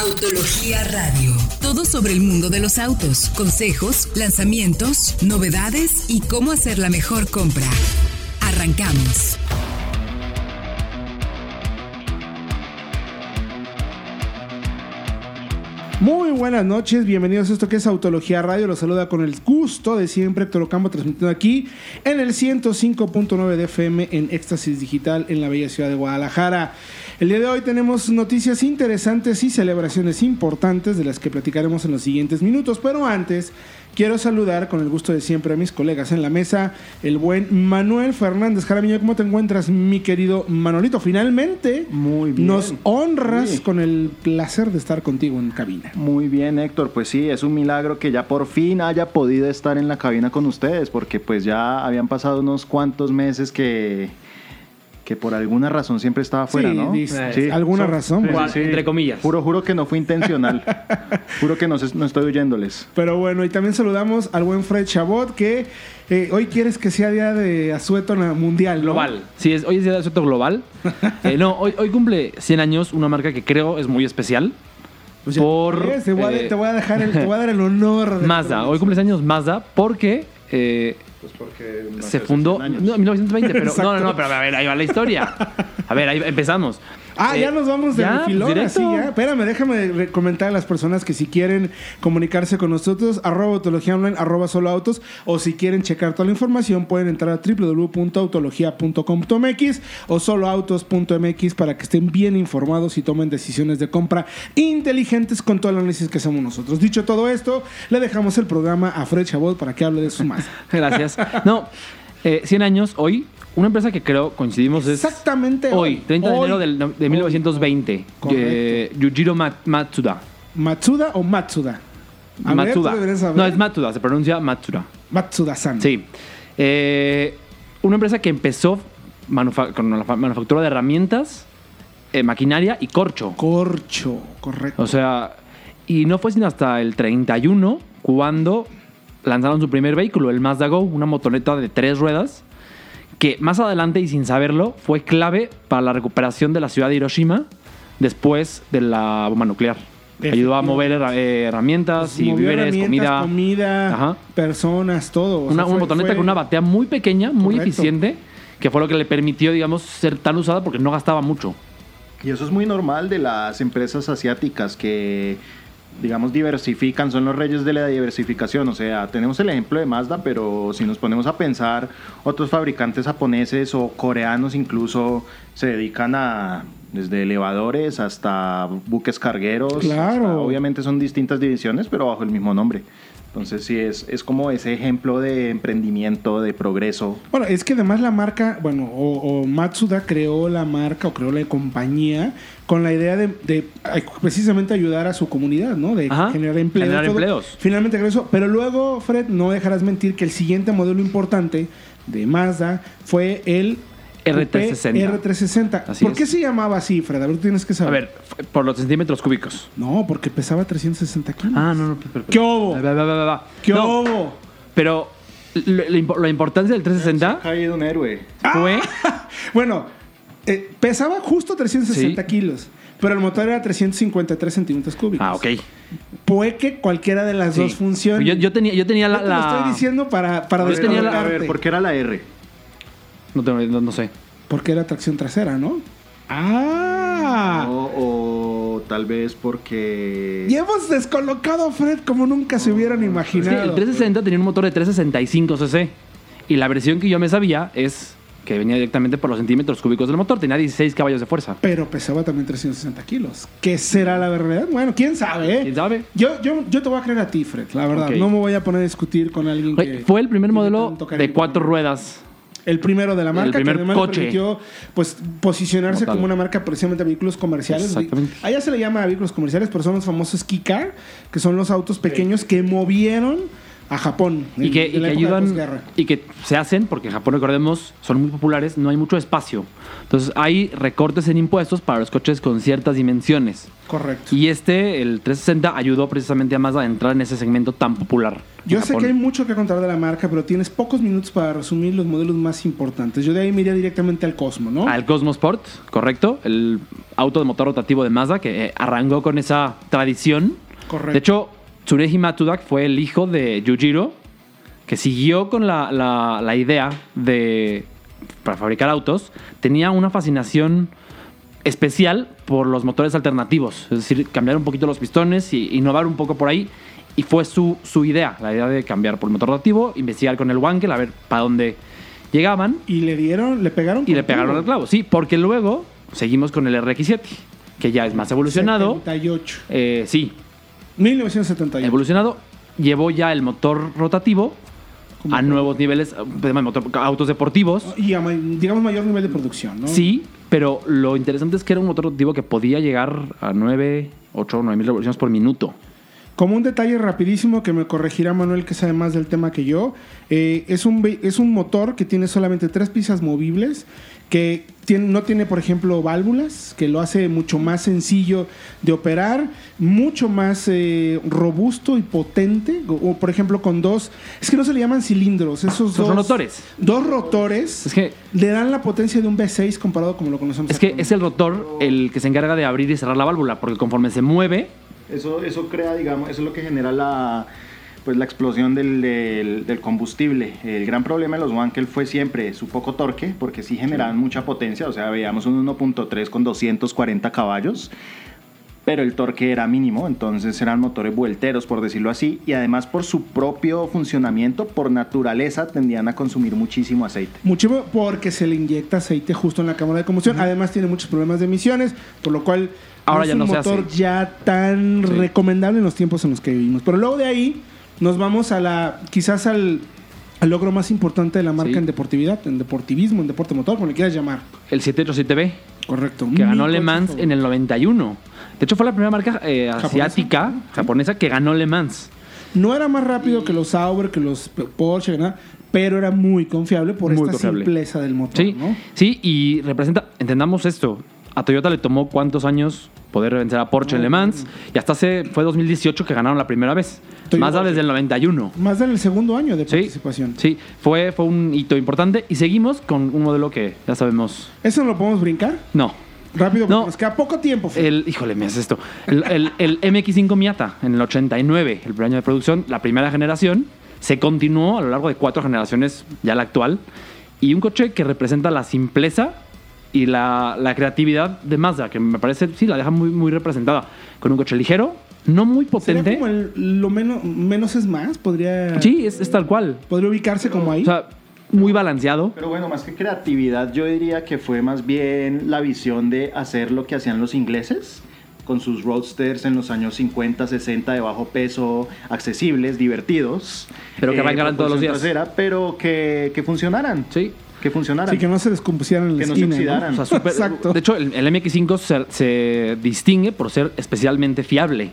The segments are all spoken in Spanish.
Autología Radio. Todo sobre el mundo de los autos, consejos, lanzamientos, novedades y cómo hacer la mejor compra. Arrancamos. Muy buenas noches, bienvenidos a esto que es Autología Radio. Los saluda con el gusto de siempre Héctor Ocampo, transmitiendo aquí en el 105.9 de FM en Éxtasis Digital en la bella ciudad de Guadalajara. El día de hoy tenemos noticias interesantes y celebraciones importantes de las que platicaremos en los siguientes minutos, pero antes quiero saludar con el gusto de siempre a mis colegas en la mesa, el buen Manuel Fernández Jaramillo. ¿Cómo te encuentras, mi querido Manolito? Finalmente Muy bien. nos honras Sí. con el placer de estar contigo en cabina. Muy bien, Héctor. Pues sí, es un milagro que ya por fin haya podido estar en la cabina con ustedes, porque pues ya habían pasado unos cuantos meses que, que por alguna razón siempre estaba fuera, Sí, ¿no? dice, Sí. alguna So- razón. pues. sí. Entre comillas. Juro, juro que no fue intencional. juro que no, estoy huyéndoles. Pero bueno, y también saludamos al buen Fred Chabot, que eh, hoy quieres que sea día de asueto mundial. ¿no? Global. Sí, es, hoy es día de asunto global. Eh, no, hoy, hoy cumple 100 años una marca que creo es muy especial. Pues Por, te, voy a, eh, te voy a dejar el, te voy a dar el honor. de Mazda. Hoy cumple años Mazda porque eh, Pues porque se fundó... No, en 1920, pero... No, no, no, pero a ver, ahí va la historia. A ver, ahí empezamos. Ah, Eh, ya nos vamos de ya, refilón, directo. así ya. Espérame, déjame comentar a las personas que si quieren comunicarse con nosotros, arroba autología online, arroba solo autos, o si quieren checar toda la información, pueden entrar a www.autologia.com.mx o soloautos.mx para que estén bien informados y tomen decisiones de compra inteligentes con todo el análisis que hacemos nosotros. Dicho todo esto, le dejamos el programa a Fred Chabot para que hable de su más. Gracias. No, eh, 100 años hoy. Una empresa que creo coincidimos es... Exactamente Hoy, 30 de Hoy. enero del- de 1920. Correcto. eh, Yujiro Ma- Matsuda. ¿Matsuda o Matsuda? A Matsuda. No, es Matsuda, se pronuncia Matsuda. Matsuda-san. Sí. Eh, una empresa que empezó manufa- con la fa- manufactura de herramientas, eh, maquinaria y corcho. Corcho, correcto. O sea, y no fue sino hasta el 31 cuando lanzaron su primer vehículo, el Mazda Go, una motoneta de tres ruedas, que más adelante y sin saberlo fue clave para la recuperación de la ciudad de Hiroshima después de la bomba nuclear. Ayudó a mover eh, herramientas y Movió víveres, herramientas, comida. comida, Ajá. personas, todo. O Una, sea, una fue- motoneta fue- con una batea muy pequeña, muy Correcto. eficiente, que fue lo que le permitió, digamos, ser tan usada porque no gastaba mucho. Y eso es muy normal de las empresas asiáticas que, digamos, diversifican, son los reyes de la diversificación. O sea, tenemos el ejemplo de Mazda, pero si nos ponemos a pensar, otros fabricantes japoneses o coreanos incluso se dedican a desde elevadores hasta buques cargueros. Claro. hasta- obviamente son distintas divisiones, pero bajo el mismo nombre. Entonces sí, es, es como ese ejemplo de emprendimiento, de progreso. Bueno, es que además la marca, bueno, o, o Matsuda creó la marca o creó la compañía con la idea de, precisamente ayudar a su comunidad, ¿no? De Ajá, generar empleos. generar todo. empleos. Finalmente eso. Pero luego, Fred, no dejarás mentir que el siguiente modelo importante de Mazda fue el R360. R360. Así ¿Por es. qué se llamaba así, Fred? A ver, tú tienes que A saber. ver, f- por los centímetros cúbicos. No, porque pesaba 360 kilos. Ah, no, no. pero- pero- ¿Qué hubo? Va, va, va, va, va. ¿Qué No, hubo? Pero lo- la, impo- la importancia del 360 caído un héroe. fue... Bueno, eh, pesaba justo 360 Sí. kilos, pero el motor era 353 centímetros cúbicos. Ah, ok. Puede que cualquiera de las Sí. dos funcione. Yo, yo tenía, yo tenía la... Yo te lo estoy diciendo para, para Yo tenía la- A ver, ¿por qué era la R? No, tengo- no, no sé. Porque era tracción trasera, ¿no? Ah. O, o tal vez porque... Y hemos descolocado a Fred como nunca se hubieran Es que imaginado. el 360 tenía un motor de 365 cc. Y la versión que yo me sabía es que venía directamente por los centímetros cúbicos del motor. Tenía 16 caballos de fuerza. Pero pesaba también 360 kilos. ¿Qué será la verdad? Bueno, quién sabe, ¿eh? ¿Quién sabe? Yo, yo, yo te voy a creer a ti, Fred, la verdad. No me voy a poner a discutir con alguien que... Fue el primer modelo de cuatro ruedas. El primero de la marca, El primer que además coche. permitió pues, posicionarse Como una marca precisamente de vehículos comerciales. Exactamente. Allá se le llama vehículos comerciales, pero son los famosos car, que son los autos pequeños que movieron a Japón. y que, en y que ayudan y que se hacen porque en Japón recordemos son muy populares no hay mucho espacio entonces hay recortes en impuestos para los coches con ciertas dimensiones Correcto. y este el 360 ayudó precisamente a Mazda a entrar en ese segmento tan popular Yo sé Japón. que hay mucho que contar de la marca, pero tienes pocos minutos para resumir los modelos más importantes. Yo de ahí me iría directamente al Cosmo, ¿no? al Cosmos Sport correcto el auto de motor rotativo de Mazda que eh, arrancó con esa tradición Correcto. de hecho Tsuneji Matsuda fue el hijo de Yujiro que siguió con la, la- la idea de para fabricar autos, tenía una fascinación especial por los motores alternativos, es decir, cambiar un poquito los pistones y innovar un poco por ahí. Y fue su, su idea, la idea de cambiar por el motor rotativo, investigar con el Wankel, a ver para dónde llegaban Y le dieron, le pegaron. y le pegaron al clavo. Sí, porque luego seguimos con el RX7, que ya es más evolucionado. 78. Eh, sí, 1978. evolucionado. Llevó ya el motor rotativo a nuevos niveles, motor- autos deportivos. Y a digamos mayor nivel de producción, ¿no? Sí, pero lo interesante es que era un motor rotativo que podía llegar a 9, 8, 9 mil revoluciones por minuto. Como un detalle rapidísimo que me corregirá Manuel, que sabe más del tema que yo, eh, es, un, es un motor que tiene solamente tres piezas movibles, que tiene- no tiene, por ejemplo, válvulas, que lo hace mucho más sencillo de operar, mucho más eh, robusto y potente, o, por ejemplo con dos, es que no se le llaman cilindros, esos Son dos rotores. Dos rotores Es que- le dan la potencia de un V6 comparado como lo conocemos. Es que es el rotor el que se encarga de abrir y cerrar la válvula, porque conforme se mueve, Eso, eso crea, digamos, eso es lo que genera la, pues, la explosión del, del- del combustible. El gran problema de los Wankel fue siempre su poco torque, porque sí generaban mucha potencia, o sea, veíamos un 1.3 con 240 caballos, pero el torque era mínimo, entonces eran motores vuelteros, por decirlo así, y además por su propio funcionamiento, por naturaleza, tendían a consumir muchísimo aceite. Muchísimo porque se le inyecta aceite justo en la cámara de combustión. Además tiene muchos problemas de emisiones, por lo cual Ahora es ya un no se motor hace. ya tan Sí. recomendable en los tiempos en los que vivimos. Pero luego de ahí nos vamos a la quizás al, al logro más importante de la marca Sí. en deportividad, en deportivismo, en deporte motor, como le quieras llamar. el 787B, Correcto. que ganó Le Mans en el 91. De hecho, fue la primera marca eh, asiática, japonesa, que ganó Le Mans. No era más rápido que los Sauber, que los Porsche, que nada, pero era muy confiable por Muy esta confiable. simpleza del motor, Sí, ¿no? sí, y representa, entendamos esto, a Toyota le tomó cuántos años poder vencer a Porsche en Le Mans, y hasta hace, fue 2018 que ganaron la primera vez. Toyota. Mazda desde el 91. Más del segundo año de participación. sí, fue, fue un hito importante y seguimos con un modelo que ya sabemos. ¿Eso no lo podemos brincar? No, Rápido, porque No. nos queda poco tiempo. Fer. el, híjole, me hace esto. El, el- el MX5 Miata en el 89, el primer año de producción, la primera generación, se continuó a lo largo de cuatro generaciones, ya la actual, y un coche que representa la simpleza y la, la creatividad de Mazda, que me parece, sí, la deja muy, muy representada, con un coche ligero, no muy Sería potente. como el, lo menos, menos es más, podría, Sí, es, es tal cual. podría ubicarse como ahí. O sea, muy balanceado. Pero bueno, más que creatividad, yo diría que fue más bien la visión de hacer lo que hacían los ingleses con sus roadsters en los años 50, 60 de bajo peso, accesibles, divertidos. Pero que arrancaran todos los días. trasera, pero que, que funcionaran. Sí. Que funcionaran. Así que no se descompusieran en la Que no se esquina, oxidaran. O sea, súper- Exacto. De hecho, el, el MX5 se, se distingue por ser especialmente fiable.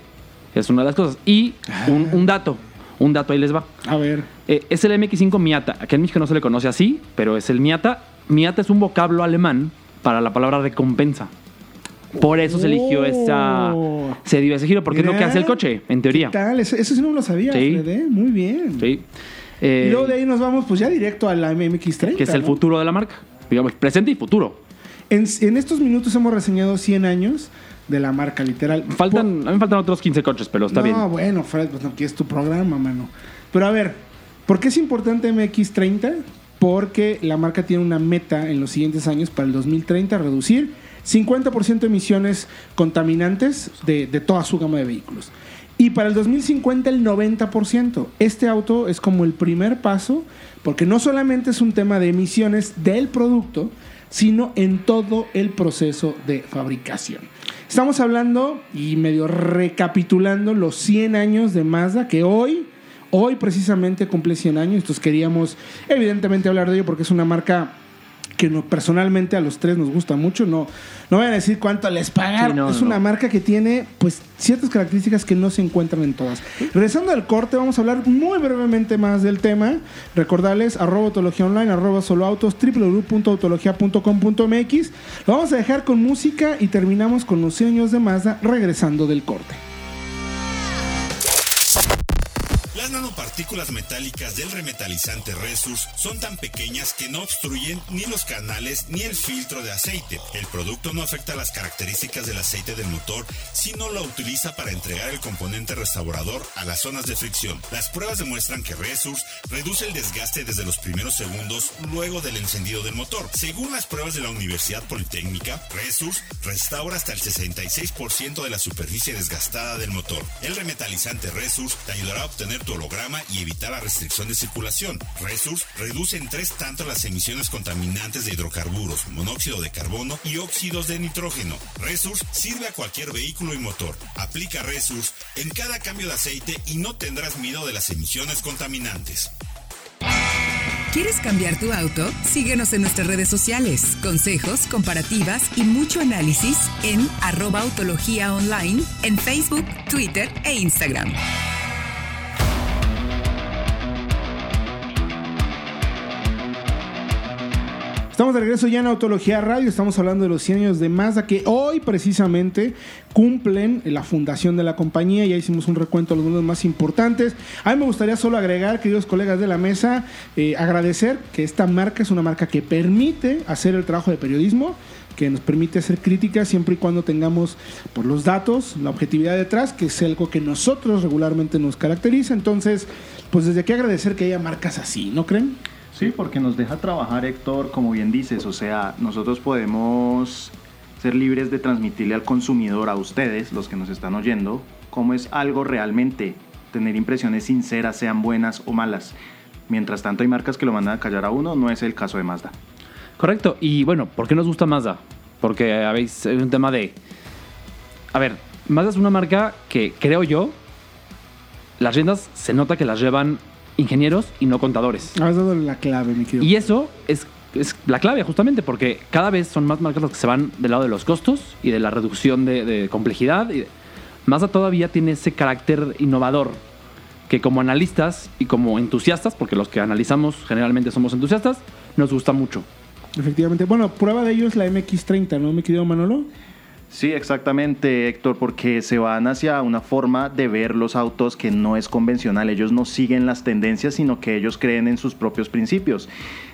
Es una de las cosas. Y un, un dato, un dato ahí les va. A ver. Eh, es el MX5 Miata. Aquí en México no se le conoce así, pero es el Miata. Miata es un vocablo alemán para la palabra recompensa. Por eso se eligió Oh. esa. Se dio ese giro, porque es lo que Mira, hace el coche, en teoría. ¿Qué tal? Eso, eso sí no lo sabía, Sí. Fred, ¿eh? Muy bien. Sí. Eh, Y luego de ahí nos vamos pues ya directo a la MX30. que es el ¿no? futuro de la marca. Digamos, presente y futuro. En, en estos minutos hemos reseñado 100 años de la marca, literal. Faltan, a mí me faltan otros 15 coches, pero está no, bien. bueno, Fred, pues no, aquí es tu programa, mano. Pero a ver, ¿por qué es importante MX30? Porque la marca tiene una meta en los siguientes años para el 2030 reducir 50% de emisiones contaminantes de, de toda su gama de vehículos. Y para el 2050 el 90%. Este auto es como el primer paso, porque no solamente es un tema de emisiones del producto, sino en todo el proceso de fabricación. Estamos hablando y medio recapitulando los 100 años de Mazda que hoy, hoy precisamente cumple 100 años. Entonces queríamos evidentemente hablar de ello porque es una marca que no, personalmente a los tres nos gusta mucho. No, no voy a decir cuánto les pagan. Sí, no, es no. una marca que tiene pues ciertas características que no se encuentran en todas. Regresando al corte, vamos a hablar muy brevemente más del tema. Recordarles arroba autología online, arroba solo autos, www.autologia.com.mx. Lo vamos a dejar con música y terminamos con los sueños de Mazda regresando del corte. Las nanopartículas metálicas del remetalizante Resus son tan pequeñas que no obstruyen ni los canales ni el filtro de aceite. El producto no afecta las características del aceite del motor, sino lo utiliza para entregar el componente restaurador a las zonas de fricción. Las pruebas demuestran que Resus reduce el desgaste desde los primeros segundos luego del encendido del motor. Según las pruebas de la Universidad Politécnica, Resus restaura hasta el 66% de la superficie desgastada del motor. El remetalizante Resus te ayudará a obtener tu holograma y evitar la restricción de circulación. Resus reduce en tres tanto las emisiones contaminantes de hidrocarburos, monóxido de carbono y óxidos de nitrógeno. Resus sirve a cualquier vehículo y motor. Aplica Resus en cada cambio de aceite y no tendrás miedo de las emisiones contaminantes. ¿Quieres cambiar tu auto? Síguenos en nuestras redes sociales. Consejos, comparativas y mucho análisis en arroba autología online en Facebook, Twitter e Instagram. Estamos de regreso ya en Autología Radio, estamos hablando de los 100 años de Mazda que hoy precisamente cumplen la fundación de la compañía, ya hicimos un recuento de modelos más importantes. A mí me gustaría solo agregar, queridos colegas de la mesa, eh, agradecer que esta marca es una marca que permite hacer el trabajo de periodismo, que nos permite hacer críticas siempre y cuando tengamos por los datos, la objetividad detrás, que es algo que nosotros regularmente nos caracteriza. Entonces, pues desde aquí agradecer que haya marcas así, ¿no creen? Sí, porque nos deja trabajar, Héctor, como bien dices, o sea, nosotros podemos ser libres de transmitirle al consumidor, a ustedes, los que nos están oyendo, cómo es algo realmente, tener impresiones sinceras, sean buenas o malas. Mientras tanto hay marcas que lo mandan a callar a uno, no es el caso de Mazda. Correcto. Y bueno, ¿por qué nos gusta Mazda? Porque habéis hay un tema de. A ver, Mazda es una marca que creo yo. Las riendas se nota que las llevan ingenieros y no contadores. Has dado la clave, mi querido. Y eso es, es la clave, justamente, porque cada vez son más marcas las que se van del lado de los costos y de la reducción de, de complejidad. Y Mazda todavía tiene ese carácter innovador que como analistas y como entusiastas, porque los que analizamos generalmente somos entusiastas, nos gusta mucho. Efectivamente. Bueno, prueba de ello es la MX30, ¿no, mi querido Manolo? Sí, exactamente, Héctor, porque se van hacia una forma de ver los autos que no es convencional. Ellos no siguen las tendencias, sino que ellos creen en sus propios principios.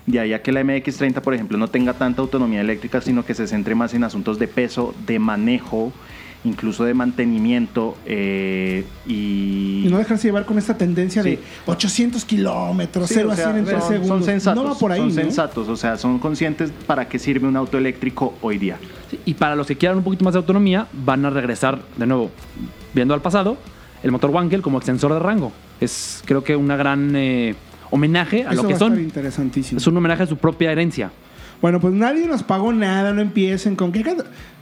De ahí a que la MX30, por ejemplo, no tenga tanta autonomía eléctrica, sino que se centre más en asuntos de peso, de manejo, incluso de mantenimiento eh, y... Y no dejarse llevar con esta tendencia Sí. de 800 kilómetros, Sí, 0 o a sea, 100 en 3 son, segundos. son sensatos, no va por ahí, son ¿no? sensatos, o sea, son conscientes para qué sirve un auto eléctrico hoy día. Y para los que quieran un poquito más de autonomía, van a regresar de nuevo, viendo al pasado, el motor Wankel como extensor de rango. Es creo que una gran eh, homenaje a Eso lo que va a estar son. interesantísimo. Es un homenaje a su propia herencia. Bueno, pues nadie nos pagó nada, no empiecen con que...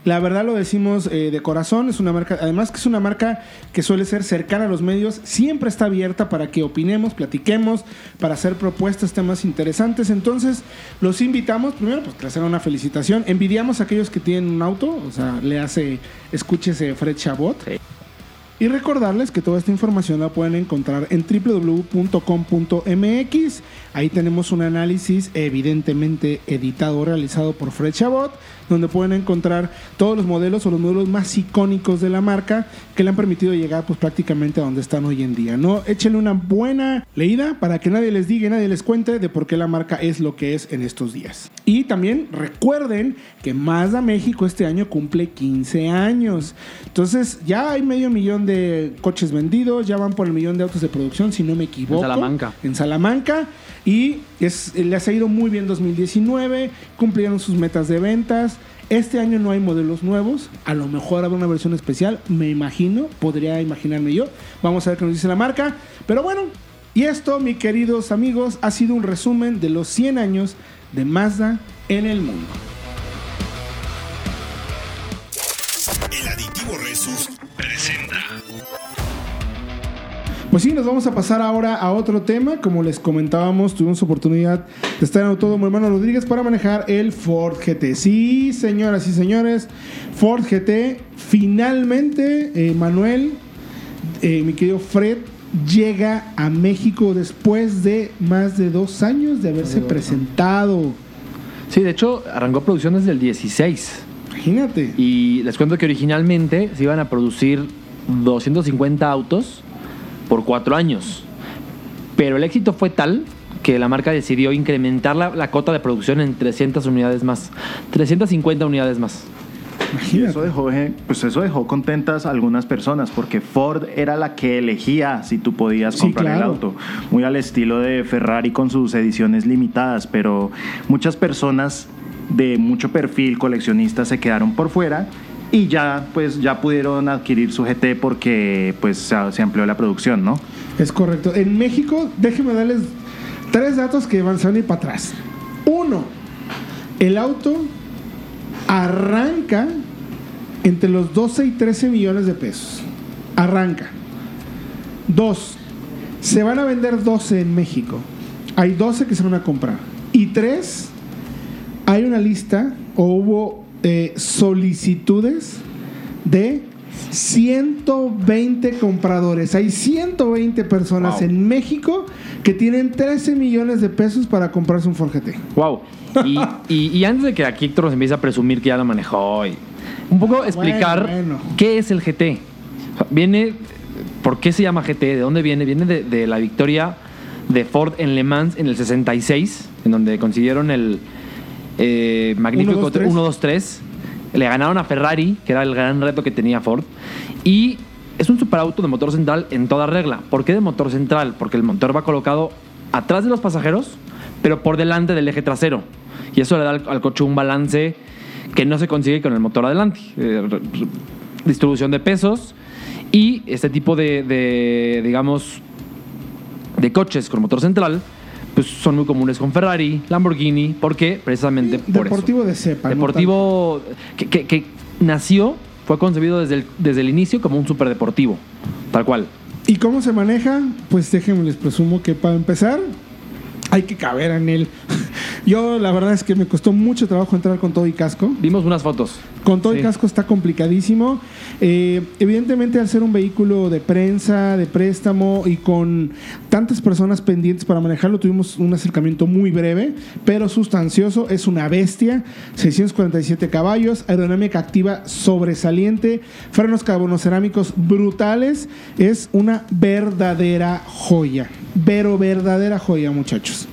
La verdad lo decimos eh, de corazón, es una marca, además que es una marca que suele ser cercana a los medios, siempre está abierta para que opinemos, platiquemos, para hacer propuestas, temas interesantes. Entonces, los invitamos, primero, pues que hagan una felicitación. Envidiamos a aquellos que tienen un auto, o sea, le hace, escúchese Fred Chabot. Sí. Y recordarles que toda esta información la pueden encontrar en www.com.mx. Ahí tenemos un análisis evidentemente editado, realizado por Fred Chabot, donde pueden encontrar todos los modelos o los modelos más icónicos de la marca que le han permitido llegar pues prácticamente a donde están hoy en día. ¿no? Échenle una buena leída para que nadie les diga, y nadie les cuente de por qué la marca es lo que es en estos días. Y también recuerden que Mazda México este año cumple 15 años. Entonces ya hay medio millón de coches vendidos, ya van por el millón de autos de producción, si no me equivoco. En Salamanca. En Salamanca. Y es, les ha ido muy bien 2019, cumplieron sus metas de ventas. Este año no hay modelos nuevos, a lo mejor habrá una versión especial, me imagino, podría imaginarme yo. Vamos a ver qué nos dice la marca. Pero bueno, y esto, mis queridos amigos, ha sido un resumen de los 100 años de Mazda en el mundo. Pues sí, nos vamos a pasar ahora a otro tema. Como les comentábamos, tuvimos oportunidad de estar en Autódromo Hermano Rodríguez para manejar el Ford GT. Sí, señoras y señores, Ford GT. Finalmente, eh, Manuel, eh, mi querido Fred, llega a México después de más de dos años de haberse presentado. Sí, de hecho, arrancó producción desde el 16. Imagínate. Y les cuento que originalmente se iban a producir 250 autos por cuatro años. Pero el éxito fue tal que la marca decidió incrementar la, la cota de producción en 300 unidades más. 350 unidades más. Eso dejó, eh, pues eso dejó contentas a algunas personas porque Ford era la que elegía si tú podías Sí, comprar el auto. Muy al estilo de Ferrari con sus ediciones limitadas, pero muchas personas de mucho perfil coleccionista se quedaron por fuera y ya pues ya pudieron adquirir su GT porque pues se, amplió la producción, ¿no? Es correcto. En México, déjenme darles tres datos que van ir para atrás. Uno, el auto arranca entre los 12 y 13 millones de pesos. Arranca. Dos, se van a vender 12 en México. Hay 12 que se van a comprar. Y tres, hay una lista o hubo eh, solicitudes de 120 compradores. Hay 120 personas Wow. en México que tienen 13 millones de pesos para comprarse un Ford GT. Wow. Y, y- y antes de que aquí Héctor nos empiece a presumir que ya lo manejó, y un poco explicar bueno. qué es el GT. Viene, ¿por qué se llama GT? ¿De dónde viene? Viene de, de la victoria de Ford en Le Mans en el 66, en donde consiguieron el eh, magnífico 1-2-3. 1-2-3. Le ganaron a Ferrari, que era el gran reto que tenía Ford. Y es un superauto de motor central en toda regla. ¿Por qué de motor central? Porque el motor va colocado atrás de los pasajeros, pero por delante del eje trasero. Y eso le da al, al coche un balance que no se consigue con el motor adelante. Eh, distribución de pesos y este tipo de, de, digamos, de coches con motor central, pues son muy comunes con Ferrari, Lamborghini, porque precisamente por Deportivo eso. de cepa. no Deportivo que, que- que nació, fue concebido desde el, desde el inicio como un superdeportivo, tal cual. ¿Y cómo se maneja? Pues déjenme les presumo que para empezar hay que caber en él. Yo la verdad es que me costó mucho trabajo entrar con todo y casco. Vimos unas fotos. Con todo y casco está complicadísimo. Eh, evidentemente, al ser un vehículo de prensa, de préstamo y con tantas personas pendientes para manejarlo, tuvimos un acercamiento muy breve, pero sustancioso. Es una bestia. 647 caballos, aerodinámica activa sobresaliente, frenos carbonocerámicos brutales. Es una verdadera joya. Pero verdadera joya, muchachos.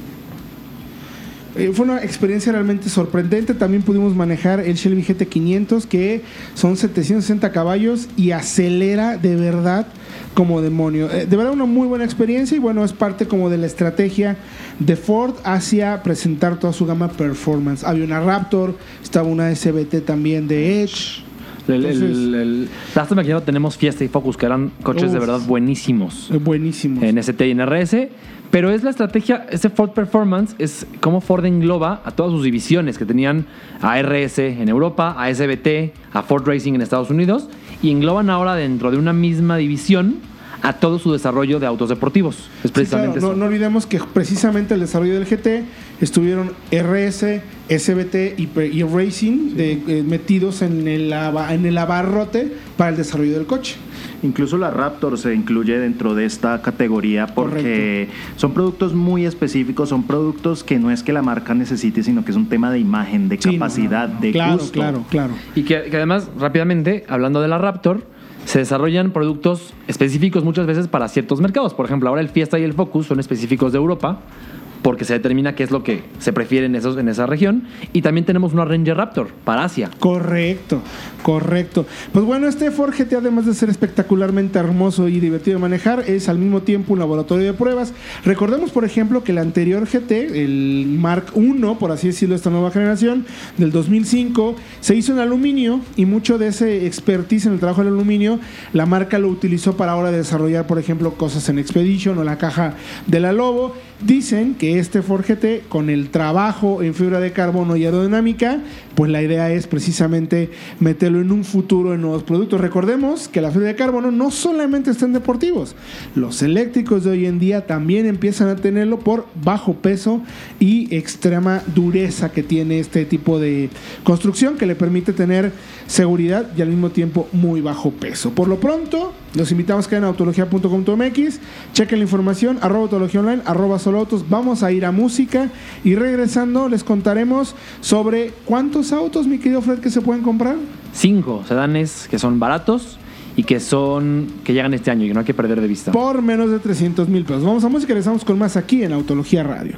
Eh, fue una experiencia realmente sorprendente. También pudimos manejar el Shelby GT500, que son 760 caballos y acelera de verdad como demonio. Eh, de verdad una muy buena experiencia y bueno, es parte como de la estrategia de Ford hacia presentar toda su gama performance. Había una Raptor, estaba una SBT también de Edge. El, Entonces- el- lástima que ya no tenemos Fiesta y Focus, que eran coches de verdad buenísimos. Eh, Buenísimo. en ST y en RS. Pero es la estrategia, ese Ford Performance es como Ford engloba a todas sus divisiones que tenían a RS en Europa, a SBT, a Ford Racing en Estados Unidos y engloban ahora dentro de una misma división a todo su desarrollo de autos deportivos. Es Sí, precisamente claro, no, eso. no olvidemos que precisamente el desarrollo del GT estuvieron RS, SBT y, y Racing de, eh, metidos en el, en el abarrote para el desarrollo del coche. Incluso la Raptor se incluye dentro de esta categoría porque son productos muy específicos, son productos que no es que la marca necesite, sino que es un tema de imagen, de Sí, capacidad, no, no. de claro, gusto. Claro, claro. Y que, que además, rápidamente, hablando de la Raptor, se desarrollan productos específicos muchas veces para ciertos mercados. Por ejemplo, ahora el Fiesta y el Focus son específicos de Europa porque se determina qué es lo que se prefiere en, esos, en esa región. Y también tenemos una Ranger Raptor para Asia. Correcto, correcto. Pues bueno, este Ford GT, además de ser espectacularmente hermoso y divertido de manejar, es al mismo tiempo un laboratorio de pruebas. Recordemos, por ejemplo, que el anterior GT, el Mark I, por así decirlo, esta nueva generación, del 2005, se hizo en aluminio y mucho de ese expertise en el trabajo del aluminio, la marca lo utilizó para ahora desarrollar, por ejemplo, cosas en Expedition o la caja de la Lobo. Dicen que este Ford GT, con el trabajo en fibra de carbono y aerodinámica, pues la idea es precisamente meterlo en un futuro en nuevos productos. Recordemos que la fibra de carbono no solamente está en deportivos, los eléctricos de hoy en día también empiezan a tenerlo por bajo peso y extrema dureza que tiene este tipo de construcción que le permite tener seguridad y al mismo tiempo muy bajo peso. Por lo pronto, los invitamos a que en autología.com.mx, chequen la información, arroba autología online, arroba solo autos. Vamos a ir a música y regresando les contaremos sobre cuántos autos, mi querido Fred, que se pueden comprar. Cinco sedanes que son baratos y que son que llegan este año y que no hay que perder de vista. Por menos de 300 mil pesos. Vamos a música y regresamos con más aquí en Autología Radio.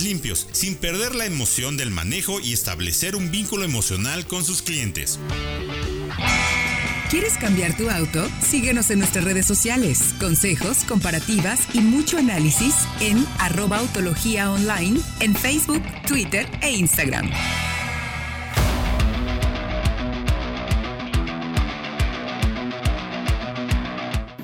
limpios, sin perder la emoción del manejo y establecer un vínculo emocional con sus clientes. ¿Quieres cambiar tu auto? Síguenos en nuestras redes sociales. Consejos, comparativas y mucho análisis en arroba autología online en Facebook, Twitter e Instagram.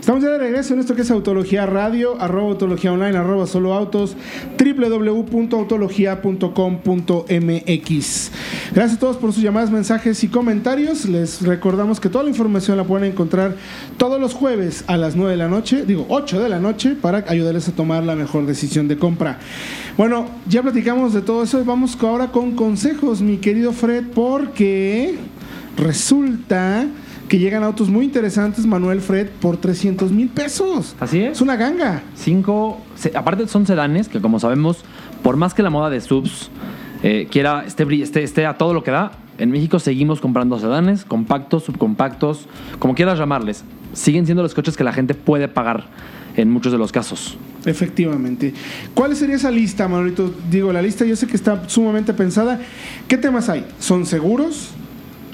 Estamos ya de regreso en esto que es Autología Radio, arroba Autología Online, arroba Solo Autos, www.autología.com.mx. Gracias a todos por sus llamadas, mensajes y comentarios. Les recordamos que toda la información la pueden encontrar todos los jueves a las 9 de la noche, digo 8 de la noche, para ayudarles a tomar la mejor decisión de compra. Bueno, ya platicamos de todo eso vamos ahora con consejos, mi querido Fred, porque resulta que llegan autos muy interesantes, Manuel Fred, por 300 mil pesos. Así es. Es una ganga. Cinco, se- aparte son sedanes que como sabemos, por más que la moda de subs eh, quiera esté, esté, esté a todo lo que da, en México seguimos comprando sedanes, compactos, subcompactos, como quieras llamarles. Siguen siendo los coches que la gente puede pagar en muchos de los casos. Efectivamente. ¿Cuál sería esa lista, Manuelito? Digo, la lista yo sé que está sumamente pensada. ¿Qué temas hay? ¿Son seguros?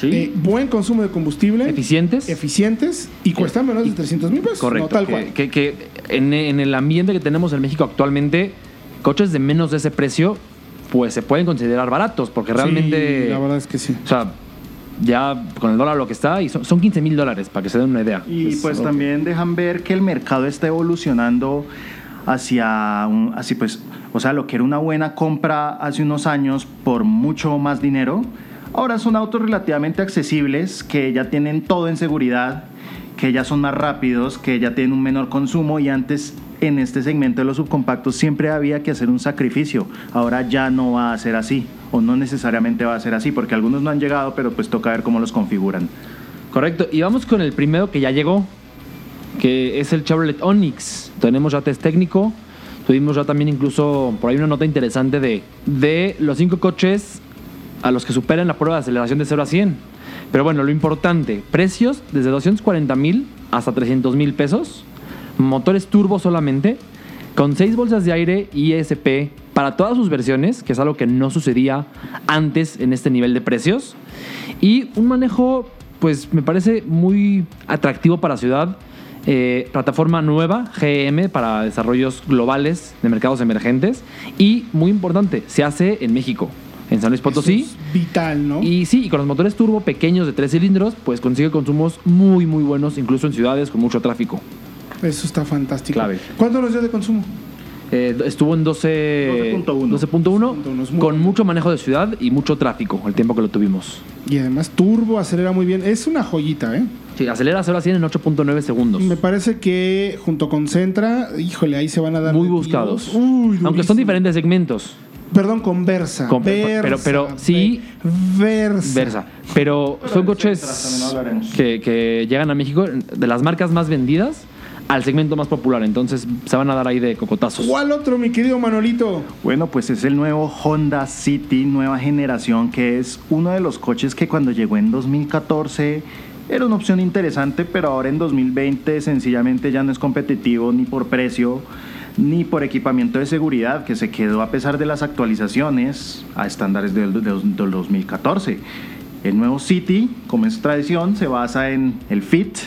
Eh, buen consumo de combustible. Eficientes. Eficientes y cuestan menos de 300 mil pesos. Correcto. No, tal que, cual. Que, que en, en el ambiente que tenemos en México actualmente, coches de menos de ese precio, pues se pueden considerar baratos, porque realmente. Sí, la verdad es que sí. O sea, ya con el dólar lo que está, y son, son 15 mil dólares, para que se den una idea. Y Pues, pues también dejan ver que el mercado está evolucionando hacia un, así pues, o sea, lo que era una buena compra hace unos años por mucho más dinero, ahora son autos relativamente accesibles que ya tienen todo en seguridad, que ya son más rápidos, que ya tienen un menor consumo y antes en este segmento de los subcompactos siempre había que hacer un sacrificio. Ahora ya no va a ser así o no necesariamente va a ser así porque algunos no han llegado, pero pues toca ver cómo los configuran. Correcto. Y vamos con el primero que ya llegó, que es el Chevrolet Onix. Tenemos ya test técnico. Tuvimos ya también incluso por ahí una nota interesante de, de los cinco coches a los que superen la prueba de aceleración de 0 a 100. Pero bueno, lo importante, precios desde 240 mil hasta 300 mil pesos, motores turbo solamente, con 6 bolsas de aire ISP para todas sus versiones, que es algo que no sucedía antes en este nivel de precios, y un manejo, pues me parece muy atractivo para ciudad. Eh, plataforma nueva, GM, para desarrollos globales de mercados emergentes. Y muy importante, se hace en México, en San Luis Potosí. Eso es vital, ¿no? Y sí, y con los motores turbo pequeños de tres cilindros, pues consigue consumos muy, muy buenos, incluso en ciudades con mucho tráfico. Eso está fantástico. Clave. ¿Cuánto nos dio de consumo? Eh, estuvo en 12 12.1. 12.1 12.1, es muy con bueno. mucho manejo de ciudad y mucho tráfico el tiempo que lo tuvimos. Y además turbo, acelera muy bien. Es una joyita, ¿eh? Sí, acelera 0 a 100 en 8.9 segundos. Me parece que junto con Centra, híjole, ahí se van a dar. Muy buscados. Uy, Aunque son diferentes segmentos. Perdón, con Versa. Con- pero- Versa, pero sí- Ve- Versa. Versa. Pero son coches que, que llegan a México de las marcas más vendidas al segmento más popular. Entonces se van a dar ahí de cocotazos. ¿Cuál otro, mi querido Manolito? Bueno, pues es el nuevo Honda City, nueva generación, que es uno de los coches que cuando llegó en 2014 era una opción interesante, pero ahora en 2020 sencillamente ya no es competitivo ni por precio ni por equipamiento de seguridad, que se quedó a pesar de las actualizaciones a estándares del, del- del 2014. El nuevo City, como es tradición, se basa en el Fit,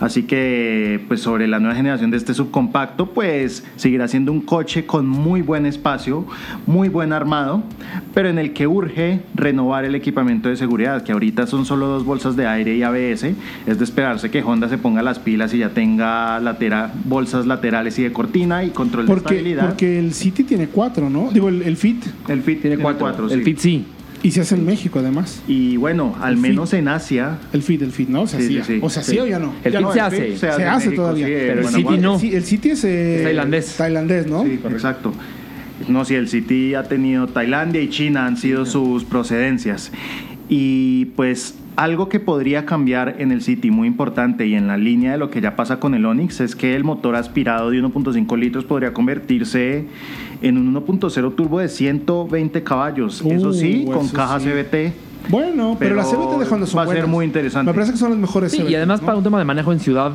Así que, pues sobre la nueva generación de este subcompacto, pues seguirá siendo un coche con muy buen espacio, muy buen armado, pero en el que urge renovar el equipamiento de seguridad, que ahorita son solo dos bolsas de aire y ABS. Es de esperarse que Honda se ponga las pilas y ya tenga latera- bolsas laterales y de cortina y control de estabilidad. porque el City tiene cuatro, ¿no? Digo, el, el Fit. el Fit Tiene cuatro. el sí. Fit sí. Y se hace en México, además. Y bueno, al El menos en Asia. El Fit, el Fit, ¿no? Se Sí, hacía. sí. O se Sí. hacía o ya no. El Ya no. se El hace. Se hace Se en hace México, todavía. sí, Pero el bueno, City no. El, Ci- el City es, eh, Es tailandés. Tailandés, ¿no? Sí, exacto. No, si el City ha tenido Tailandia y China han sido sus procedencias. Y pues algo que podría cambiar en el City muy importante y en la línea de lo que ya pasa con el Onix es que el motor aspirado de 1.5 litros podría convertirse en un 1.0 turbo de 120 caballos. eso Uh, sí, con eso caja sí. CVT. Bueno, pero, Pero las CVT de Honda son va a ser muy interesante. Me parece que son las mejores Sí, CVT, y además ¿no? para un tema de manejo en ciudad,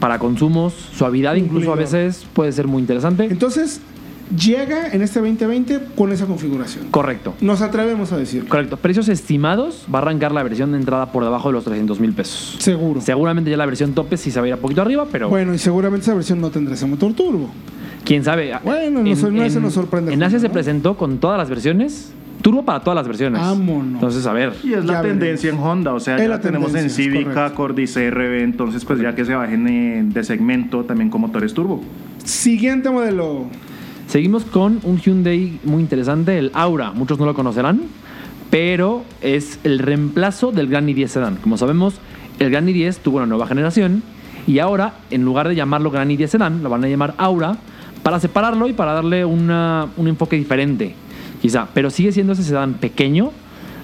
para consumos, suavidad incluso a veces puede ser muy interesante. Entonces, llega en este 2020 con esa configuración. Correcto. Nos atrevemos a decir. Correcto. Precios estimados, va a arrancar la versión de entrada por debajo de los 300 mil pesos. Seguro. Seguramente ya la versión tope sí se va a ir a poquito arriba, pero Bueno, y seguramente esa versión no tendrá ese motor turbo. quién sabe. Bueno, no sé, no se nos sorprende En Asia se presentó con todas las versiones, turbo para todas las versiones. Vámonos. Entonces, a ver. Y es Ya la tendencia en Honda, o sea, Es ya la tenemos en tendencia, es Civic, correcto. Accord y CRV, entonces pues ya que se bajen eh, de segmento también con motores turbo. Siguiente modelo. Seguimos con un Hyundai muy interesante, el Aura. Muchos no lo conocerán, pero es el reemplazo del Gran i10 Sedan. Como sabemos, el Gran i10 tuvo una nueva generación y ahora, en lugar de llamarlo Gran i10 Sedan, lo van a llamar Aura para separarlo y para darle un enfoque diferente, quizá. Pero sigue siendo ese sedán pequeño,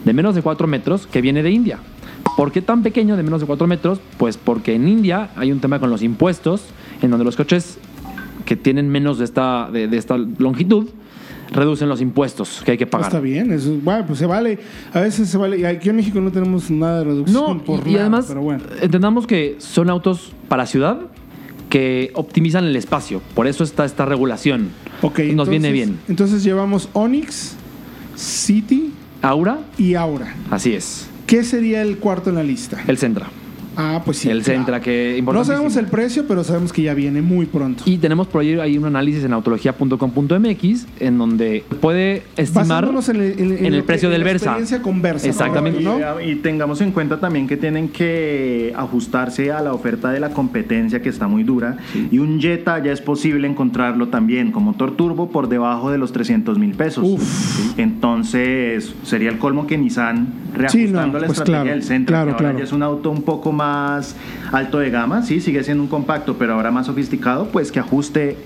de menos de 4 metros, que viene de India. ¿Por qué tan pequeño de menos de 4 metros? Pues porque en India hay un tema con los impuestos, en donde los coches que tienen menos de esta, de, de esta longitud reducen los impuestos que hay que pagar. Está bien, eso, bueno, pues se vale. A veces se vale. Y aquí en México no tenemos nada de reducción No, por y, y nada, además pero bueno. entendamos que son autos para ciudad que optimizan el espacio. Por eso está esta regulación. Ok, Nos entonces- viene bien. Entonces llevamos Onix, City Aura, y Aura. así es. ¿Qué sería el cuarto en la lista? El Centra. Ah, pues sí. el claro. Centra, que No sabemos el precio, pero sabemos que ya viene muy pronto. Y tenemos por ahí, ahí un análisis en autología.com.mx en donde puede estimar en el, en- en en el lo precio que- del en la Versa. experiencia con Versa. Exactamente. Y, ¿no? y tengamos en cuenta también que tienen que ajustarse a la oferta de la competencia que está muy dura. Y un Jetta ya es posible encontrarlo también con motor turbo por debajo de los 300 mil pesos. Uf. ¿sí? Entonces sería el colmo que Nissan reajustando no, la pues estrategia claro, del centro, claro, que ahora claro. ya es un auto un poco más alto de gama, sí, sigue siendo un compacto, pero ahora más sofisticado, pues que ajuste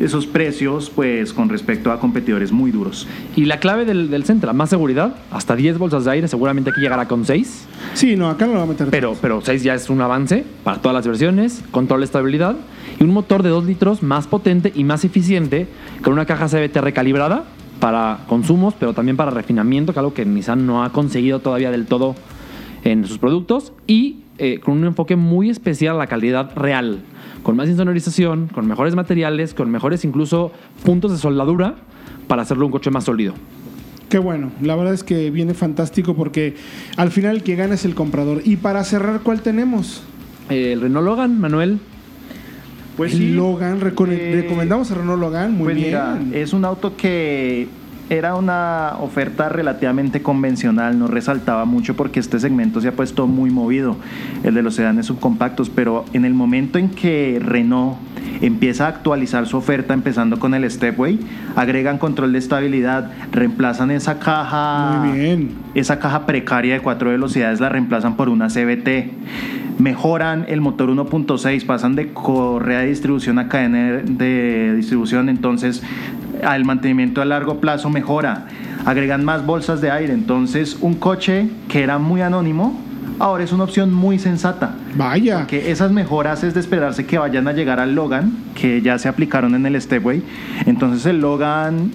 esos precios pues con respecto a competidores muy duros. Y la clave del, del Centra, más seguridad, hasta 10 bolsas de aire, seguramente aquí llegará con 6. Sí, no, acá no lo va a meter. Pero, pero 6 ya es un avance para todas las versiones, control de estabilidad y un motor de 2 litros más potente y más eficiente con una caja CVT recalibrada para consumos, pero también para refinamiento, que algo que Nissan no ha conseguido todavía del todo en sus productos y eh, con un enfoque muy especial a la calidad real, con más insonorización, con mejores materiales, con mejores incluso puntos de soldadura para hacerlo un coche más sólido. Qué bueno, la verdad es que viene fantástico porque al final el que gana es el comprador. Y para cerrar, ¿cuál tenemos? Eh, el Renault Logan, Manuel, Pues el sí, Logan, eh, recomendamos a Renault Logan, muy pues bien. mira, es un auto que era una oferta relativamente convencional, no resaltaba mucho porque este segmento se ha puesto muy movido, el de los sedanes subcompactos, pero en el momento en que Renault empieza a actualizar su oferta empezando con el Stepway, agregan control de estabilidad, reemplazan esa caja, Muy bien. esa caja precaria de cuatro velocidades, la reemplazan por una CVT. Mejoran el motor 1.6, pasan de correa de distribución a cadena de distribución, entonces el mantenimiento a largo plazo mejora. Agregan más bolsas de aire, entonces un coche que era muy anónimo, ahora es una opción muy sensata. Vaya. Que esas mejoras es de esperarse que vayan a llegar al Logan, que ya se aplicaron en el Stepway. Entonces el Logan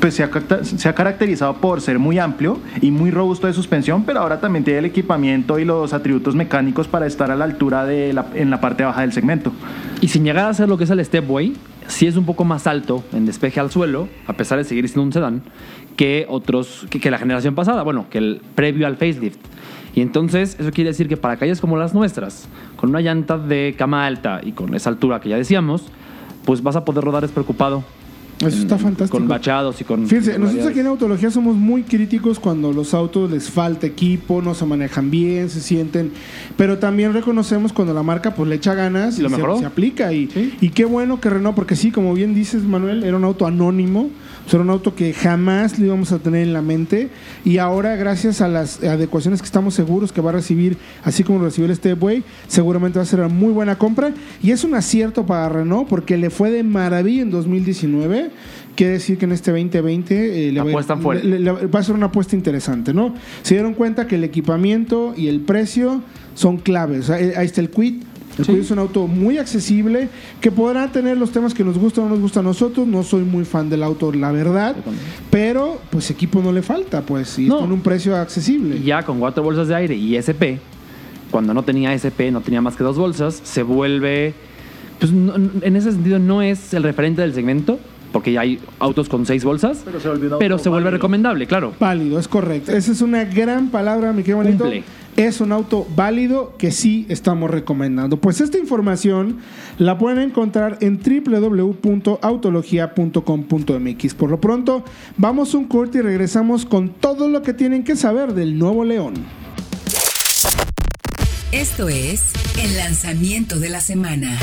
pues se ha, caracter- se ha caracterizado por ser muy amplio y muy robusto de suspensión, pero ahora también tiene el equipamiento y los atributos mecánicos para estar a la altura de la, en la parte baja del segmento. Y sin llegar a ser lo que es el Stepway, sí es un poco más alto en despeje al suelo, a pesar de seguir siendo un sedán, que otros, que, que la generación pasada, bueno, que el previo al facelift. Y entonces eso quiere decir que para calles como las nuestras, con una llanta de cama alta y con esa altura que ya decíamos, pues vas a poder rodar despreocupado. Eso está fantástico. Con bachados y con... Fíjense, nosotros aquí en. Autología somos muy críticos cuando los autos les falta equipo, no se manejan bien, se sienten, pero también reconocemos cuando la marca pues le echa ganas Y lo se, aplica y, Sí. y qué bueno que Renault, porque sí, como bien dices Manuel, era un auto anónimo, o sea, era un auto que jamás lo íbamos a tener en la mente y ahora gracias a las adecuaciones que estamos seguros que va a recibir, así como recibió el Stepway, seguramente va a ser una muy buena compra y es un acierto para Renault porque le fue de maravilla en 2019. Quiere decir que en este 2020 eh, le va, a Apuestan le- le- va a ser una apuesta interesante, ¿no? Se dieron cuenta que el equipamiento y el precio son claves. Ahí está el Quid. El Sí. Quid es un auto muy accesible que podrá tener los temas que nos gustan o no nos gustan a nosotros. No soy muy fan del auto, la verdad. Pero, pues, equipo no le falta, pues, y No. con un precio accesible. Y ya con cuatro bolsas de aire y SP, cuando no tenía SP, no tenía más que dos bolsas, se vuelve. Pues no- en ese sentido no es el referente del segmento, porque ya hay autos con seis bolsas, Pero se pero vuelve recomendable, claro. Válido, es correcto. Esa es una gran palabra, mi querido. Cumple. Es un auto válido que sí estamos recomendando. Pues esta información la pueden encontrar en www.autologia.com.mx. Por lo pronto, vamos a un corte y regresamos con todo lo que tienen que saber del nuevo León. Esto es el lanzamiento de la semana.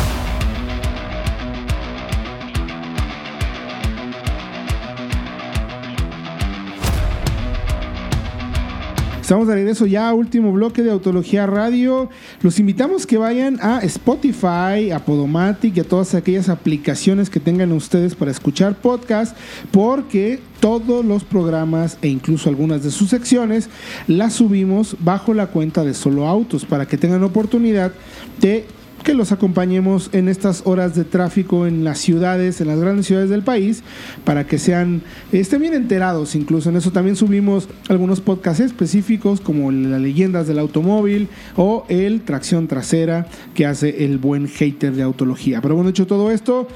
Estamos de regreso ya, último bloque de Autología Radio. Los invitamos que vayan a Spotify, a Podomatic y a todas aquellas aplicaciones que tengan ustedes para escuchar podcast, porque todos los programas e incluso algunas de sus secciones las subimos bajo la cuenta de Solo Autos para que tengan oportunidad de que los acompañemos en estas horas de tráfico en las ciudades, en las grandes ciudades del país, para que sean, estén bien enterados. Incluso en eso también subimos algunos podcasts específicos, como las leyendas del automóvil o el tracción trasera que hace el buen hater de autología. Pero bueno, hecho todo esto,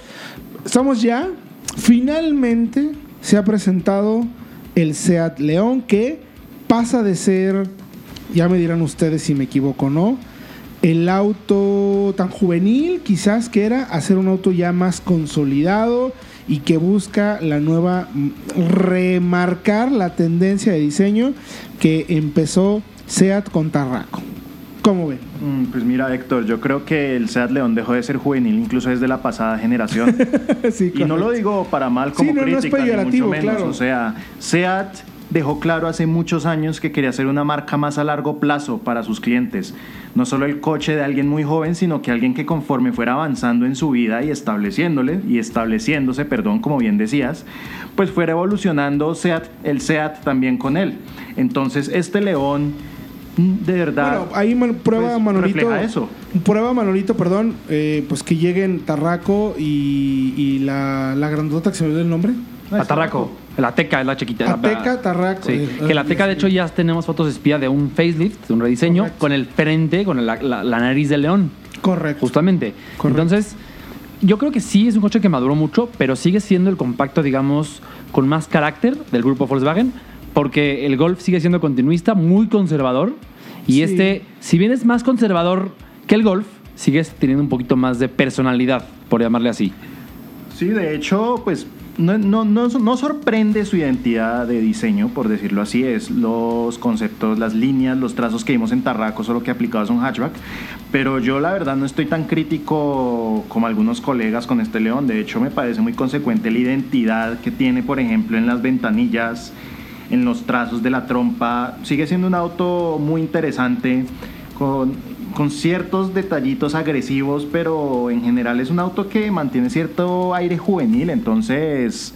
estamos ya, finalmente se ha presentado el SEAT León que pasa de ser, ya me dirán ustedes si me equivoco o no, el auto tan juvenil quizás que era hacer un auto ya más consolidado y que busca la nueva remarcar la tendencia de diseño que empezó Seat con Tarraco. ¿Cómo ven? Mm, Pues mira, Héctor, yo creo que el Seat León dejó de ser juvenil incluso desde la pasada generación. Sí, y no lo digo para mal como Sí, no, no es crítica, ni peyorativo, mucho menos. claro. O sea, Seat dejó claro hace muchos años que quería ser una marca más a largo plazo para sus clientes. No solo el coche de alguien muy joven, sino que alguien que conforme fuera avanzando en su vida y estableciéndole, y estableciéndose, perdón, como bien decías, pues fuera evolucionando Seat, el Seat también con él. Entonces, este León, de verdad... Bueno, ahí man- prueba pues, Manolito. refleja eso. Prueba Manolito, perdón, eh, pues que lleguen Tarraco y, y la, la grandota que se me olvidó el nombre. Atarraco. La Teca es la chiquita. la- Ateca, Tarraco. Sí, Eh, que la Teca de hecho ya tenemos fotos espía de un facelift, de un rediseño, Correcto. con el frente, con la, la- la nariz del león, Correcto. justamente. Correcto. Entonces, yo creo que sí es un coche que maduró mucho, pero sigue siendo el compacto, digamos, con más carácter del grupo Volkswagen, porque el Golf sigue siendo continuista, muy conservador, y Sí. este, si bien es más conservador que el Golf, sigue teniendo un poquito más de personalidad, por llamarle así. Sí, de hecho, pues no, no, no, no sorprende su identidad de diseño, por decirlo así, es los conceptos, las líneas, los trazos que vimos en Tarraco, solo que aplicados a un hatchback. Pero yo la verdad no estoy tan crítico como algunos colegas con este León. De hecho, me parece muy consecuente la identidad que tiene, por ejemplo, en las ventanillas, en los trazos de la trompa. Sigue siendo un auto muy interesante, con, con ciertos detallitos agresivos, pero en general es un auto que mantiene cierto aire juvenil. Entonces,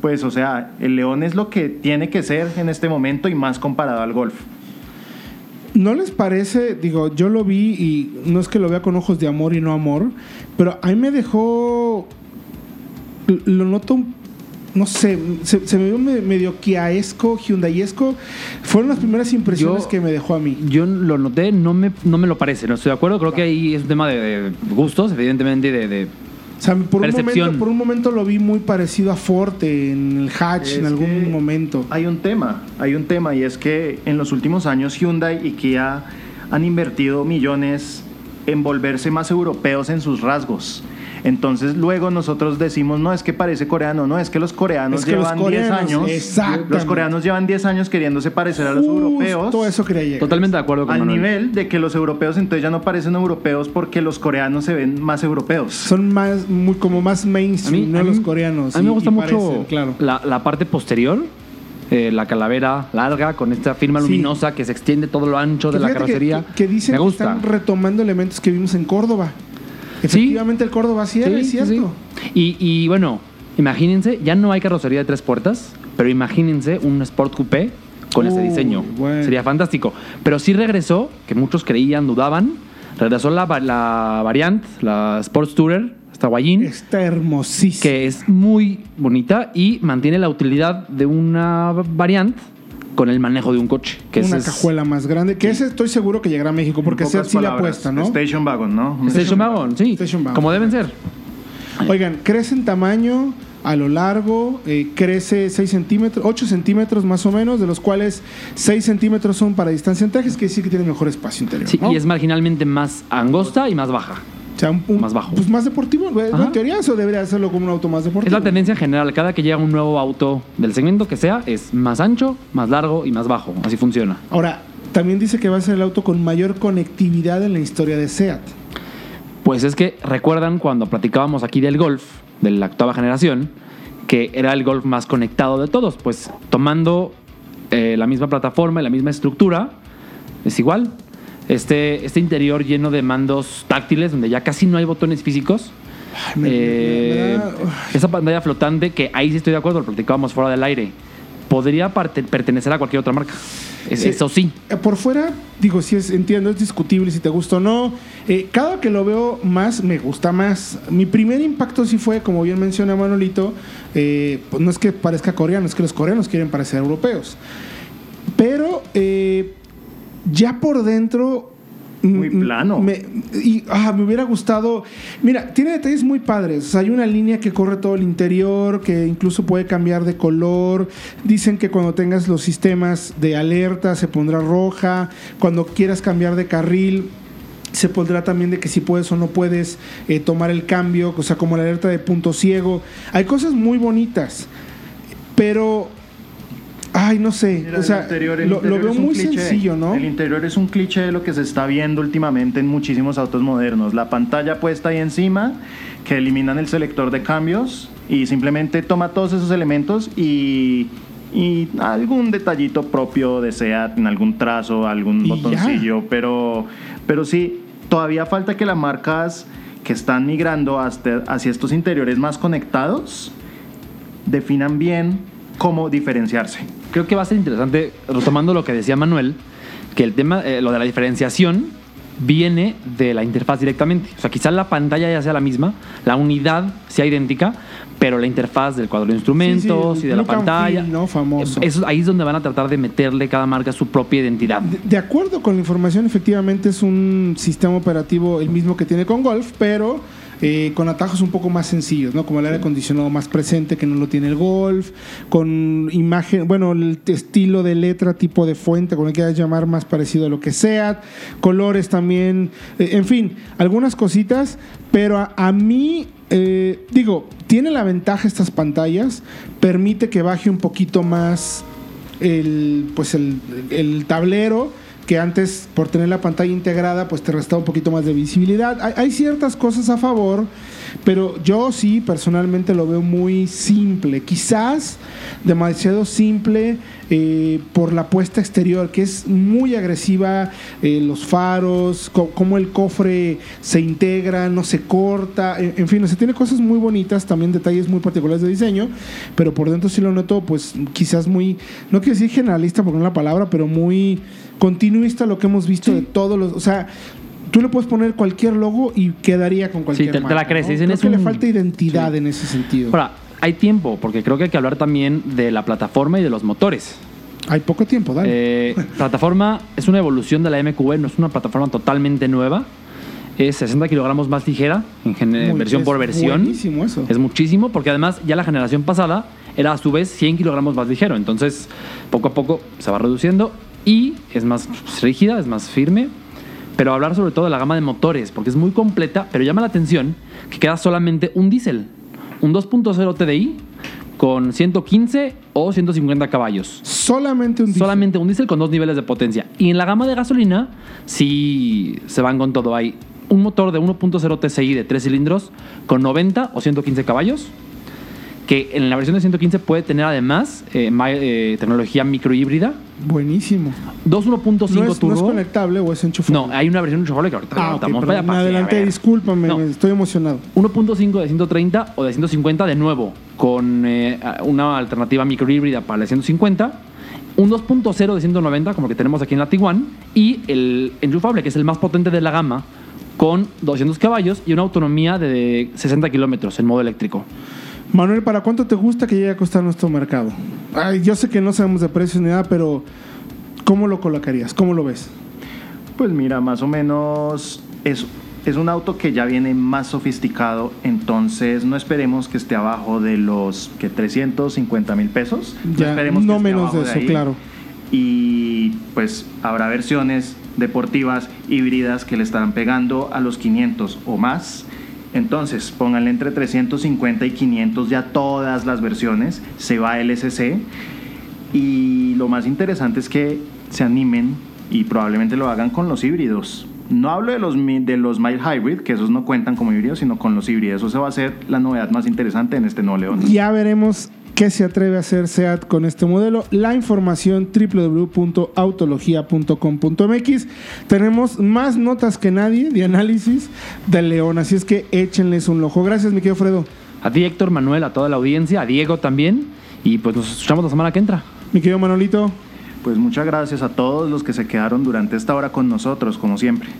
pues, o sea, el León es lo que tiene que ser en este momento y más comparado al Golf. ¿No les parece? Digo, yo lo vi y no es que lo vea con ojos de amor y no amor, pero a mí me dejó. Lo noto un no sé, se, se me vio me- medio Kiaesco, Hyundaiesco. Fueron las primeras impresiones Yo- que me dejó a mí. Yo lo noté, no me, no me lo parece, no estoy de acuerdo. Creo que ahí es un tema de, de gustos, evidentemente, de, de- O sea, por un, Percepción. momento, por un momento lo vi muy parecido a Forte en el Hatch Es en algún momento. Hay un tema, hay un tema y es que en los últimos años Hyundai y Kia han invertido millones en volverse más europeos en sus rasgos. Entonces luego nosotros decimos, no, es que parece coreano, no, es que los coreanos Es que los llevan 10 coreanos, años. Los coreanos llevan 10 años queriéndose parecer a los europeos. Todo eso quería llegar. totalmente de acuerdo con Al Manuel. nivel de que los europeos entonces ya no parecen europeos porque los coreanos se ven más europeos. Son más, muy, como más mainstream, no los coreanos. A mí me gusta y mucho parecen, claro. la, la parte posterior, eh, la calavera larga con esta firma Sí. luminosa que se extiende todo lo ancho de Que la que- carrocería. Que, que dicen me que gusta. están retomando elementos que vimos en Córdoba. Efectivamente, el Córdoba sí, era, es cierto. Y, y bueno, imagínense, ya no hay carrocería de tres puertas, pero imagínense un Sport Coupé con Uy, diseño. bueno. Sería fantástico. Pero sí regresó, que muchos creían, dudaban, regresó la, va- la variante, la Sports Tourer, esta Guayín, Está hermosísimo. que es muy bonita y mantiene la utilidad de una variante con el manejo de un coche. Que una es- cajuela más grande. Que ese estoy seguro que llegará a México porque En ese pocas sí le apuesta, ¿no? Station Wagon, ¿no? Station Wagon, sí. Station wagon. Como deben ser. Oigan, crece en tamaño a lo largo, eh, crece 6 centímetros, 8 centímetros más o menos, de los cuales 6 centímetros son para distancia entre ejes, que decir que tiene mejor espacio interior. Sí, ¿no? y es marginalmente más angosta y más baja. O sea, un, un- más bajo. Pues más deportivo. Ajá. En teoría eso debería hacerlo como un auto más deportivo. Es la tendencia en general. Cada que llega un nuevo auto del segmento que sea, es más ancho, más largo y más bajo. Así funciona. Ahora, también dice que va a ser el auto con mayor conectividad en la historia de SEAT. Pues es que recuerdan cuando platicábamos aquí del Golf, de la octava generación, que era el Golf más conectado de todos. Pues tomando eh, la misma plataforma y la misma estructura, es igual. Este, este interior lleno de mandos táctiles, donde ya casi no hay botones físicos. Ay, me- me- Eh, me uf. esa pantalla flotante, que ahí sí estoy de acuerdo, lo platicábamos fuera del aire, podría pertenecer a cualquier otra marca. Es- Sí. Eso sí. Eh, Por fuera, digo, si es, entiendo, es discutible si te gusta o no. Eh, cada que lo veo más, me gusta más. Mi primer impacto sí fue, como bien menciona Manolito, eh, pues no es que parezca coreano, es que los coreanos quieren parecer europeos. Pero eh, ya por dentro... Muy mm, plano. Me, y, ah, me hubiera gustado. Mira, tiene detalles muy padres. O sea, hay una línea que corre todo el interior, que incluso puede cambiar de color. Dicen que cuando tengas los sistemas de alerta se pondrá roja. Cuando quieras cambiar de carril, se pondrá también de que si puedes o no puedes eh, tomar el cambio, o sea, como la alerta de punto ciego. Hay cosas muy bonitas, pero. Ay, no sé. Mira, o sea, interior- lo, lo veo muy cliché. sencillo, ¿no? El interior es un cliché de lo que se está viendo últimamente en muchísimos autos modernos. La pantalla puesta ahí encima, que eliminan el selector de cambios y simplemente toma todos esos elementos y, y algún detallito propio de SEAT, en algún trazo, algún ya. botoncillo, pero, pero sí, todavía falta que las marcas que están migrando hasta- hacia estos interiores más conectados definan bien cómo diferenciarse. Creo que va a ser interesante, retomando lo que decía Manuel, que el tema, eh, lo de la diferenciación, viene de la interfaz directamente. O sea, quizás la pantalla ya sea la misma, la unidad sea idéntica, pero la interfaz del cuadro de instrumentos Sí, sí, y de la pantalla. feel, ¿no? Famoso. eso- ahí es donde van a tratar de meterle cada marca su propia identidad. De, de acuerdo con la información, efectivamente es un sistema operativo el mismo que tiene con Golf, pero eh, con atajos un poco más sencillos, ¿no? Como el aire acondicionado más presente que no lo tiene el Golf, con imagen, bueno, el estilo de letra, tipo de fuente, como le quieras llamar, más parecido a lo que sea, colores también, eh, en fin, algunas cositas, pero a, mí, eh, digo, tiene la ventaja estas pantallas, permite que baje un poquito más el, pues el tablero que antes por tener la pantalla integrada pues te restaba un poquito más de visibilidad. Hay, ciertas cosas a favor, pero yo sí personalmente lo veo muy simple, quizás demasiado simple eh, por la puesta exterior, que es muy agresiva, eh, los faros, cómo el cofre se integra, no se corta, en, fin, o sea, tiene cosas muy bonitas, también detalles muy particulares de diseño, pero por dentro sí lo noto pues quizás muy, no quiero decir generalista porque no es la palabra, pero muy continuista lo que hemos visto sí. de todos los, o sea, tú le puedes poner cualquier logo y quedaría con cualquier sí, te, marca, te la crees. ¿no? Dicen, Creo es que un... le falta identidad sí. en ese sentido. Ahora, hay tiempo, porque creo que hay que hablar también de la plataforma y de los motores. Hay poco tiempo, dale. Eh, plataforma es una evolución de la MQB, no es una plataforma totalmente nueva. Es 60 kilogramos más ligera en Muy, versión por versión. Buenísimo eso. Es muchísimo, porque además ya la generación pasada era a su vez 100 kilogramos más ligero. Entonces, poco a poco se va reduciendo y es más rígida, es más firme. Pero hablar sobre todo de la gama de motores, porque es muy completa, pero llama la atención que queda solamente un diésel, un 2.0 TDI con 115 o 150 caballos. Solamente un diésel. Solamente un diésel con dos niveles de potencia. Y en la gama de gasolina, sí se van con todo. Hay un motor de 1.0 TSI de 3 cilindros con 90 o 115 caballos que en la versión de 115 puede tener además eh, eh, tecnología microhíbrida. Buenísimo. Dos 1.5 ¿No es, turbo. ¿No es conectable o es enchufable? No, hay una versión enchufable que ahorita ah, okay, para. Adelante, discúlpame, no. estoy emocionado. 1.5 de 130 o de 150 de nuevo, con eh, una alternativa microhíbrida para la 150. Un 2.0 de 190, como que tenemos aquí en la Tiguan. Y el enchufable, que es el más potente de la gama, con 200 caballos y una autonomía de 60 kilómetros en modo eléctrico. Manuel, ¿para cuánto te gusta que llegue a costar nuestro mercado? Ay, yo sé que no sabemos de precios ni nada, pero ¿cómo lo colocarías? ¿Cómo lo ves? Pues mira, más o menos es, es un auto que ya viene más sofisticado, entonces no esperemos que esté abajo de los que 350 mil pesos. Ya, no esperemos no que menos de esté eso, ahí. claro. Y pues habrá versiones deportivas híbridas que le estarán pegando a los 500 o más. Entonces, pónganle entre 350 y 500 ya todas las versiones, se va LSC y lo más interesante es que se animen y probablemente lo hagan con los híbridos. No hablo de los, de los mild hybrid, que esos no cuentan como híbridos, sino con los híbridos. Eso se va a ser la novedad más interesante en este nuevo León. Ya veremos qué se atreve a hacer SEAT con este modelo. La información www.autologia.com.mx. Tenemos más notas que nadie de análisis del León, así es que échenles un ojo. Gracias, mi querido Fredo. A ti, Héctor, Manuel, a toda la audiencia, a Diego también. Y pues nos escuchamos la semana que entra. Mi querido Manolito. Pues muchas gracias a todos los que se quedaron durante esta hora con nosotros, como siempre.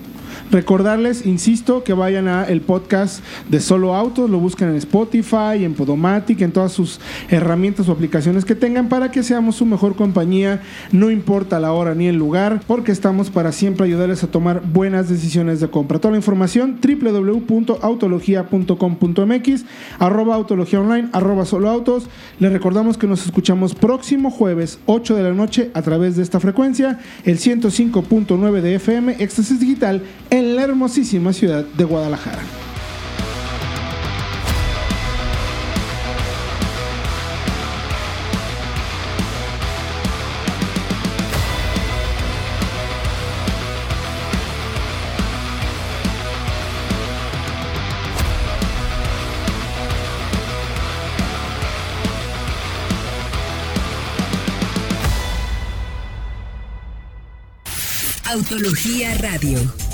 Recordarles, insisto, que vayan a el podcast de Solo Autos, lo buscan en Spotify, en Podomatic, en todas sus herramientas o aplicaciones que tengan para que seamos su mejor compañía, no importa la hora ni el lugar, porque estamos para siempre ayudarles a tomar buenas decisiones de compra. Toda la información www.autologia.com.mx, arroba autología online, arroba solo autos. Les recordamos que nos escuchamos próximo jueves, 8 de la noche, a través de esta frecuencia, el 105.9 de FM, Éxtasis Digital, la hermosísima ciudad de Guadalajara. Autología Radio.